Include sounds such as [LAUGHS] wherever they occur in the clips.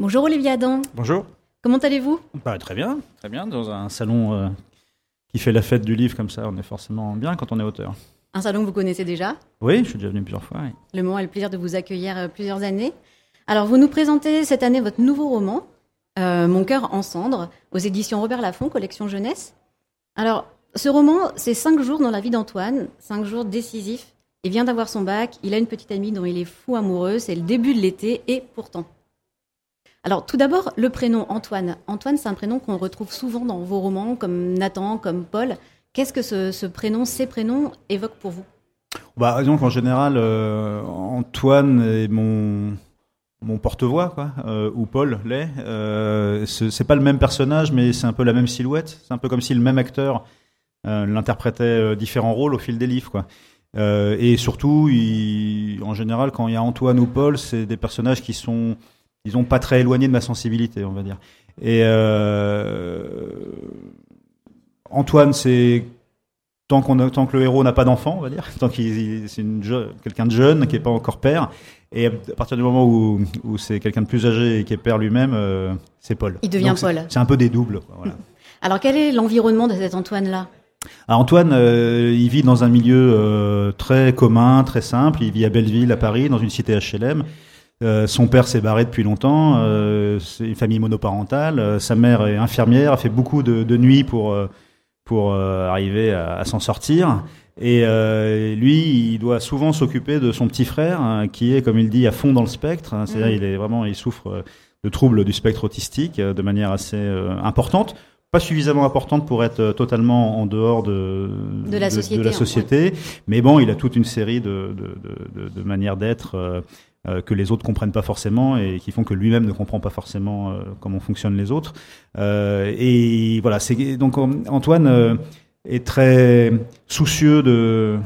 Bonjour Olivier Adam. Bonjour. Comment allez-vous? Bah, Très bien, très bien. Dans un salon euh, qui fait la fête du livre comme ça, on est forcément bien quand on est auteur. Un salon que vous connaissez déjà? Oui, je suis déjà venu plusieurs fois. Le moment a le plaisir de vous accueillir euh, plusieurs années. Alors, vous nous présentez cette année votre nouveau roman, euh, Mon cœur en cendres, aux éditions Robert Laffont, collection jeunesse. Alors, ce roman, c'est cinq jours dans la vie d'Antoine, cinq jours décisifs. Il vient d'avoir son bac, il a une petite amie dont il est fou amoureux, c'est le début de l'été, et pourtant. Alors, tout d'abord, le prénom Antoine. Antoine, c'est un prénom qu'on retrouve souvent dans vos romans, comme Nathan, comme Paul. Qu'est-ce que ce, prénom, ces prénoms évoquent pour vous? Bah, Disons qu'en général, euh, Antoine est mon, mon porte-voix, euh, ou Paul l'est. Euh, c'est pas le même personnage, mais c'est un peu la même silhouette. C'est un peu comme si le même acteur euh, l'interprétait différents rôles au fil des livres, et surtout, en général, quand il y a Antoine ou Paul, c'est des personnages qui sont disons, pas très éloigné de ma sensibilité, on va dire. Et euh, Antoine, c'est tant, qu'on tant que le héros n'a pas d'enfant, on va dire, [LAUGHS] tant qu'il c'est quelqu'un de jeune qui n'est pas encore père. Et à partir du moment où, où c'est quelqu'un de plus âgé et qui est père lui-même, euh, c'est Paul. Il devient Paul. C'est un peu des doubles. voilà. [LAUGHS] Alors quel est l'environnement de cet Antoine-là? Antoine, euh, il vit dans un milieu très commun, très simple. Il vit à Belleville, à Paris, dans une cité HLM. Euh, son père s'est barré depuis longtemps, euh, c'est une famille monoparentale. Euh, sa mère est infirmière, a fait beaucoup de, de nuits pour, pour arriver à, à s'en sortir. Et lui, il doit souvent s'occuper de son petit frère, hein, qui est, comme il dit, à fond dans le spectre. Hein. C'est-à-dire, mmh. il est vraiment, il souffre de troubles du spectre autistique de manière assez importante pas suffisamment importante pour être totalement en dehors de, de la société, de la société. mais bon, il a toute une série de, de, de manières d'être euh, que les autres comprennent pas forcément et qui font que lui-même ne comprend pas forcément euh, comment fonctionnent les autres. Euh, et voilà, c'est donc Antoine est très soucieux de,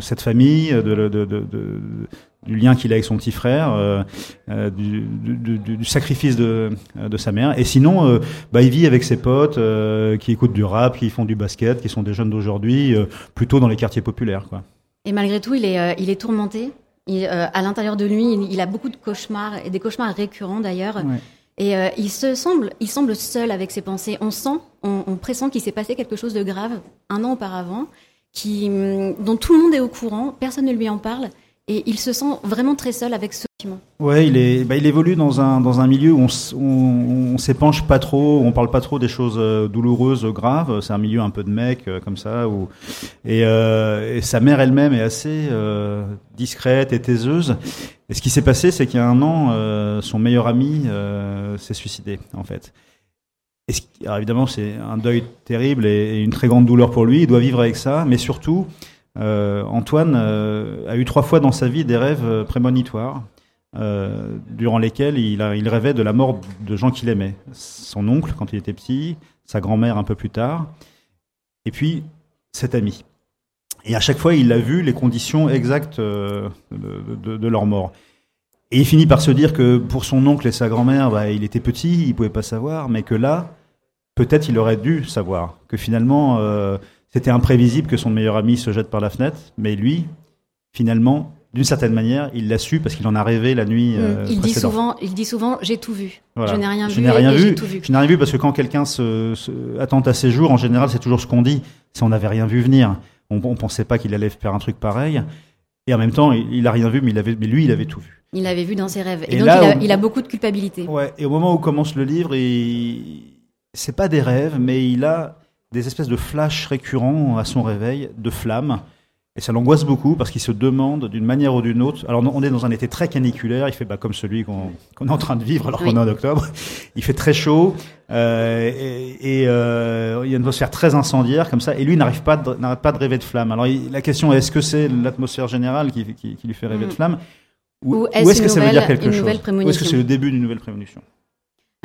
cette famille, de, du lien qu'il a avec son petit frère, du, sacrifice de, de sa mère. Et sinon, bah, il vit avec ses potes qui écoutent du rap, qui font du basket, qui sont des jeunes d'aujourd'hui, plutôt dans les quartiers populaires. Quoi. Et malgré tout, il est, il est tourmenté? Euh, à l'intérieur de lui, il, a beaucoup de cauchemars, et des cauchemars récurrents d'ailleurs. Et euh, il se semble, il semble seul avec ses pensées. On sent, on, pressent qu'il s'est passé quelque chose de grave un an auparavant, qui, hum, dont tout le monde est au courant, personne ne lui en parle, et il se sent vraiment très seul avec ce document. Ouais, bah, il évolue dans un dans un milieu où on, on, on s'épanche pas trop, on parle pas trop des choses euh, douloureuses, graves. C'est un milieu un peu de mec euh, comme ça, euh, et sa mère elle-même est assez discrète et taiseuse. Et ce qui s'est passé, c'est qu'il y a un an, son meilleur ami s'est suicidé en fait. Alors évidemment, c'est un deuil terrible et, une très grande douleur pour lui. Il doit vivre avec ça, mais surtout. Euh, Antoine euh, a eu trois fois dans sa vie des rêves euh, prémonitoires, durant lesquels il, rêvait de la mort de gens qu'il aimait. Son oncle quand il était petit, sa grand-mère un peu plus tard, et puis cet ami. Et à chaque fois, il a vu les conditions exactes de, leur mort. Et il finit par se dire que pour son oncle et sa grand-mère, bah, il était petit, il pouvait pas savoir, mais que là, peut-être il aurait dû savoir. Que finalement, c'était imprévisible que son meilleur ami se jette par la fenêtre, mais lui, finalement, d'une certaine manière, il l'a su parce qu'il en a rêvé la nuit. Mm. Euh, il, dit souvent, il dit souvent, j'ai tout vu. Je n'ai rien je vu. Rien vu. Vu. Je n'ai rien vu parce que quand quelqu'un se, se, attend à ses jours, en général, c'est toujours ce qu'on dit. Si on n'avait rien vu venir, on, ne pensait pas qu'il allait faire un truc pareil. Et en même temps, il, n'a a rien vu, mais, il avait, mais lui, il avait tout vu. Il l'avait vu dans ses rêves. Et, donc, il, a, il, a, beaucoup de culpabilité. Ouais. Et au moment où commence le livre, il... c'est pas des rêves, mais il a des espèces de flashs récurrents à son réveil, de flammes. Et ça l'angoisse beaucoup parce qu'il se demande d'une manière ou d'une autre. Alors on est dans un été très caniculaire, il fait bah, comme celui qu'on est en train de vivre alors qu'on est en octobre. Il fait très chaud euh, et, et euh, il y a une atmosphère très incendiaire comme ça. Et lui n'arrive pas n'arrête pas de rêver de flammes. Alors la question est est-ce que c'est l'atmosphère générale qui, qui, qui, lui fait rêver de mm. flammes? Ou, est-ce que ça veut dire quelque chose? Ou est-ce que c'est le début d'une nouvelle prémonition?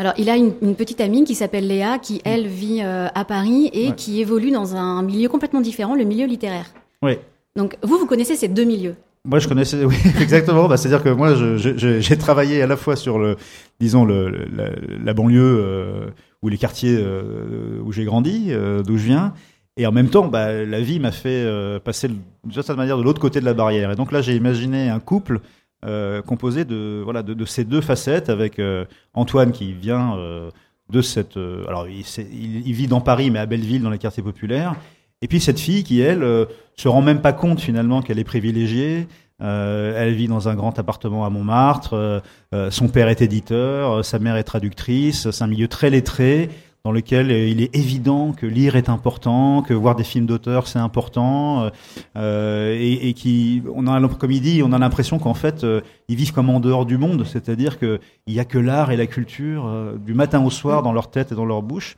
Alors, il a une, petite amie qui s'appelle Léa, qui elle vit euh, à Paris et qui évolue dans un milieu complètement différent, le milieu littéraire. Oui. Donc, vous, vous connaissez ces deux milieux? Moi, je connaissais, [LAUGHS] oui, exactement. bah, C'est-à-dire que moi, j'ai travaillé à la fois sur le, disons, le, la, banlieue euh, ou les quartiers euh, où j'ai grandi, d'où je viens. Et en même temps, bah, la vie m'a fait passer d'une certaine manière de l'autre côté de la barrière. Et donc là, j'ai imaginé un couple composé de voilà de, ces deux facettes avec Antoine qui vient de cette alors il, il, vit dans Paris mais à Belleville dans les quartiers populaires et puis cette fille qui elle se rend même pas compte finalement qu'elle est privilégiée euh, elle vit dans un grand appartement à Montmartre. Euh, euh, son père est éditeur, sa mère est traductrice. C'est un milieu très lettré dans lequel il est évident que lire est important, que voir des films d'auteur c'est important, et, et, qui, on a, comme il dit, on a l'impression qu'en fait ils vivent comme en dehors du monde, c'est-à-dire qu'il n'y a que l'art et la culture du matin au soir dans leur tête et dans leur bouche.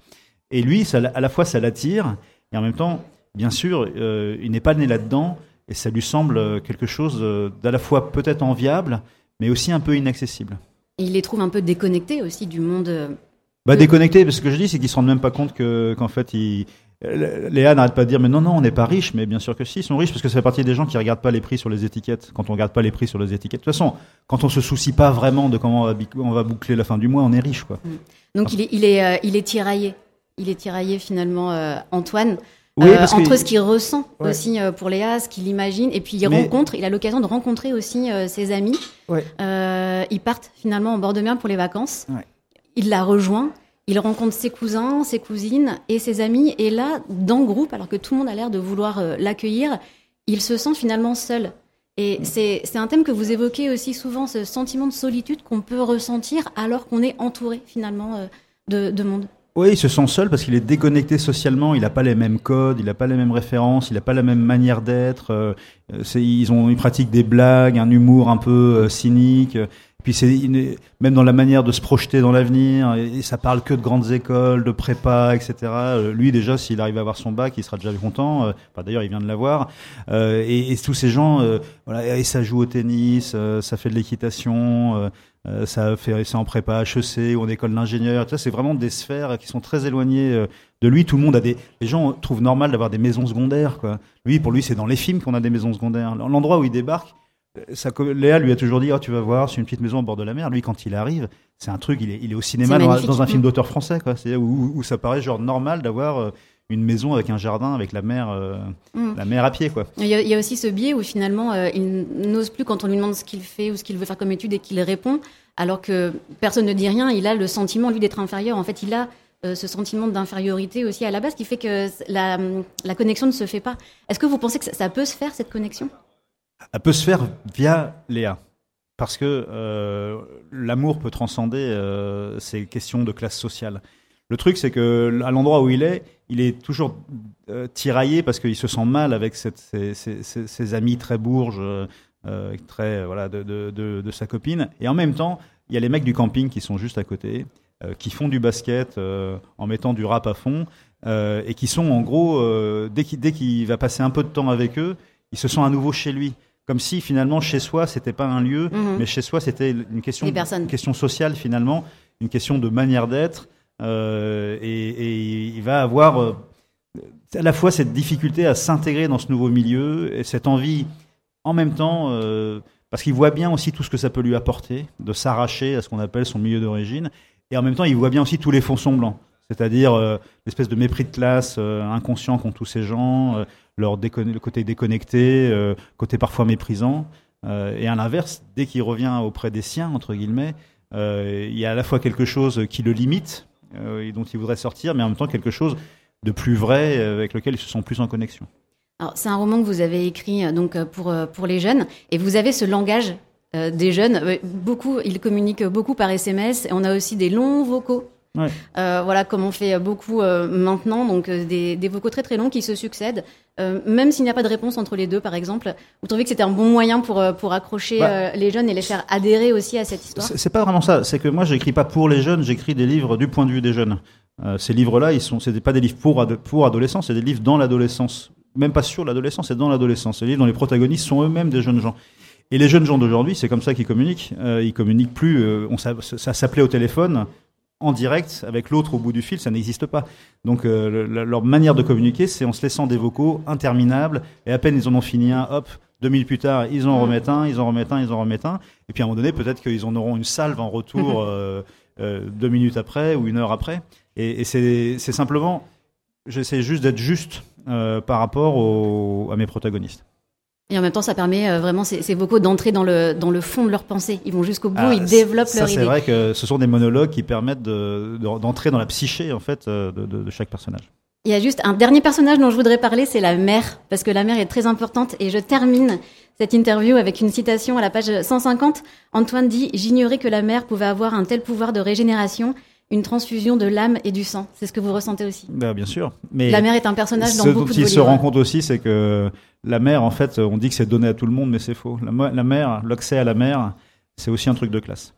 Et lui, à la fois ça l'attire, et en même temps, bien sûr, il n'est pas né là-dedans. Et ça lui semble euh, quelque chose euh, d'à la fois peut-être enviable, mais aussi un peu inaccessible. Il les trouve un peu déconnectés aussi du monde. Euh, bah, déconnectés, parce que je dis, c'est qu'ils se rendent même pas compte que, qu'en fait, ils, Léa n'arrête pas de dire mais non non on n'est pas riche mais bien sûr que si ils sont riches parce que ça fait partie des gens qui regardent pas les prix sur les étiquettes quand on regarde pas les prix sur les étiquettes. De toute façon quand on se soucie pas vraiment de comment on va, boucler la fin du mois on est riche quoi. Mm. donc il est il est il est tiraillé. Il est tiraillé finalement Antoine. Euh, entre ce qu'il ressent aussi euh, pour Léa, ce qu'il imagine, et puis il rencontre, il a l'occasion de rencontrer aussi euh, ses amis. ils partent finalement en bord de mer pour les vacances. Il la rejoint, il rencontre ses cousins, ses cousines et ses amis, et là, dans le groupe, alors que tout le monde a l'air de vouloir l'accueillir, il se sent finalement seul. Et mm. c'est un thème que vous évoquez aussi souvent, ce sentiment de solitude qu'on peut ressentir alors qu'on est entouré finalement de, de monde. Oui, il se sent seul parce qu'il est déconnecté socialement. Il n'a pas les mêmes codes, il n'a pas les mêmes références, il n'a pas la même manière d'être. Euh, ils ont, ils pratiquent des blagues, un humour un peu euh, cynique. Puis c'est même dans la manière de se projeter dans l'avenir. Et, ça parle que de grandes écoles, de prépa, etc. Euh, lui déjà, s'il arrive à avoir son bac, il sera déjà content. Enfin, D'ailleurs, il vient de l'avoir. Et, et, tous ces gens, voilà, et ça joue au tennis, ça fait de l'équitation. Euh, ça fait c'est en prépa HEC ou en école d'ingénieur. Ça, c'est vraiment des sphères qui sont très éloignées euh, de lui. Tout le monde a des. Les gens trouvent normal d'avoir des maisons secondaires. Quoi. Lui, pour lui, c'est dans les films qu'on a des maisons secondaires. L'endroit où il débarque, euh, Léa lui a toujours dit oh, tu vas voir, c'est une petite maison au bord de la mer. Lui, quand il arrive, c'est un truc. Il est, il est au cinéma dans, un film d'auteur français, quoi. C'est où, où, ça paraît genre normal d'avoir une maison avec un jardin, avec la mer, euh, mm. la mer à pied, quoi. Il y, a, aussi ce biais où finalement, euh, il n'ose plus quand on lui demande ce qu'il fait ou ce qu'il veut faire comme étude et qu'il répond, alors que personne ne dit rien. Il a le sentiment lui d'être inférieur. En fait, il a euh, ce sentiment d'infériorité aussi à la base qui fait que la, la connexion ne se fait pas. Est-ce que vous pensez que ça, peut se faire cette connexion? Elle peut se faire via Léa. Parce que l'amour peut transcender ces questions de classe sociale. Le truc, c'est que à l'endroit où il est, il est toujours euh, tiraillé parce qu'il se sent mal avec ses, amis très bourges, euh, très voilà, de, sa copine. Et en même temps, il y a les mecs du camping qui sont juste à côté, euh, qui font du basket en mettant du rap à fond, et qui sont en gros, dès qu'il va passer un peu de temps avec eux, il se sent à nouveau chez lui comme si finalement chez soi c'était pas un lieu, mhm. mais chez soi c'était une question, une question sociale finalement, une question de manière d'être, euh, et, il va avoir euh, à la fois cette difficulté à s'intégrer dans ce nouveau milieu et cette envie en même temps, euh, parce qu'il voit bien aussi tout ce que ça peut lui apporter, de s'arracher à ce qu'on appelle son milieu d'origine, et en même temps il voit bien aussi tous les fonds semblants, c'est-à-dire l'espèce de mépris de classe inconscient qu'ont tous ces gens, leur le côté déconnecté, côté parfois méprisant, et à l'inverse, dès qu'il revient auprès des siens, entre guillemets, il y a à la fois quelque chose qui le limite, euh, et dont ils voudraient sortir, mais en même temps quelque chose de plus vrai euh, avec lequel ils se sentent plus en connexion. c'est un roman que vous avez écrit euh, donc pour pour les jeunes et vous avez ce langage des jeunes. Beaucoup, ils communiquent beaucoup par SMS. Et on a aussi des longs vocaux euh, voilà, comme on fait beaucoup euh, maintenant, donc euh, des, vocaux très très longs qui se succèdent, même s'il n'y a pas de réponse entre les deux, par exemple. Vous trouvez que c'était un bon moyen pour pour accrocher bah. les jeunes et les faire adhérer aussi à cette histoire? C'est pas vraiment ça. C'est que moi, j'écris pas pour les jeunes, j'écris des livres du point de vue des jeunes. ces livres-là, ils sont, c'est pas des livres pour pour adolescents, c'est des livres dans l'adolescence, même pas sur l'adolescence, c'est dans l'adolescence. C'est des livres dont les protagonistes sont eux-mêmes des jeunes gens. Et les jeunes gens d'aujourd'hui, c'est comme ça qu'ils communiquent. ils communiquent plus. on, ça, ça s'appelait au téléphone en direct avec l'autre au bout du fil, ça n'existe pas. Donc euh, leur manière de communiquer, c'est en se laissant des vocaux interminables, et à peine ils en ont fini un, hop, deux minutes plus tard, ils en remettent un, ils en remettent un, ils en remettent un, et puis à un moment donné, peut-être qu'ils en auront une salve en retour euh, euh, deux minutes après ou une heure après. Et, c'est simplement, j'essaie juste d'être juste par rapport à mes protagonistes. Et en même temps, ça permet euh, vraiment ces, ces vocaux d'entrer dans le, dans le fond de leur pensée. Ils vont jusqu'au bout, Ah, ils développent ça, leur c'est idée. vrai que ce sont des monologues qui permettent de- de- d'entrer dans la psyché en fait euh, de, de- de chaque personnage. Il y a juste un dernier personnage dont je voudrais parler, c'est la mère, parce que la mère est très importante. Et je termine cette interview avec une citation à la page 150. Antoine dit « J'ignorais que la mère pouvait avoir un tel pouvoir de régénération, une transfusion de l'âme et du sang. » C'est ce que vous ressentez aussi. Bah, bien sûr. Mais La mère est un personnage dans ce dont beaucoup de il vos se livres. rend compte aussi, c'est que la mer, en fait, on dit que c'est donné à tout le monde, mais c'est faux. La, la mer, l'accès à la mer, c'est aussi un truc de classe.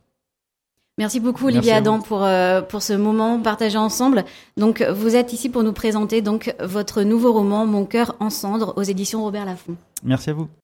Merci beaucoup Olivier. Adam pour euh, pour ce moment partagé ensemble. Donc vous êtes ici pour nous présenter donc votre nouveau roman Mon cœur en cendres aux éditions Robert Laffont. Merci à vous.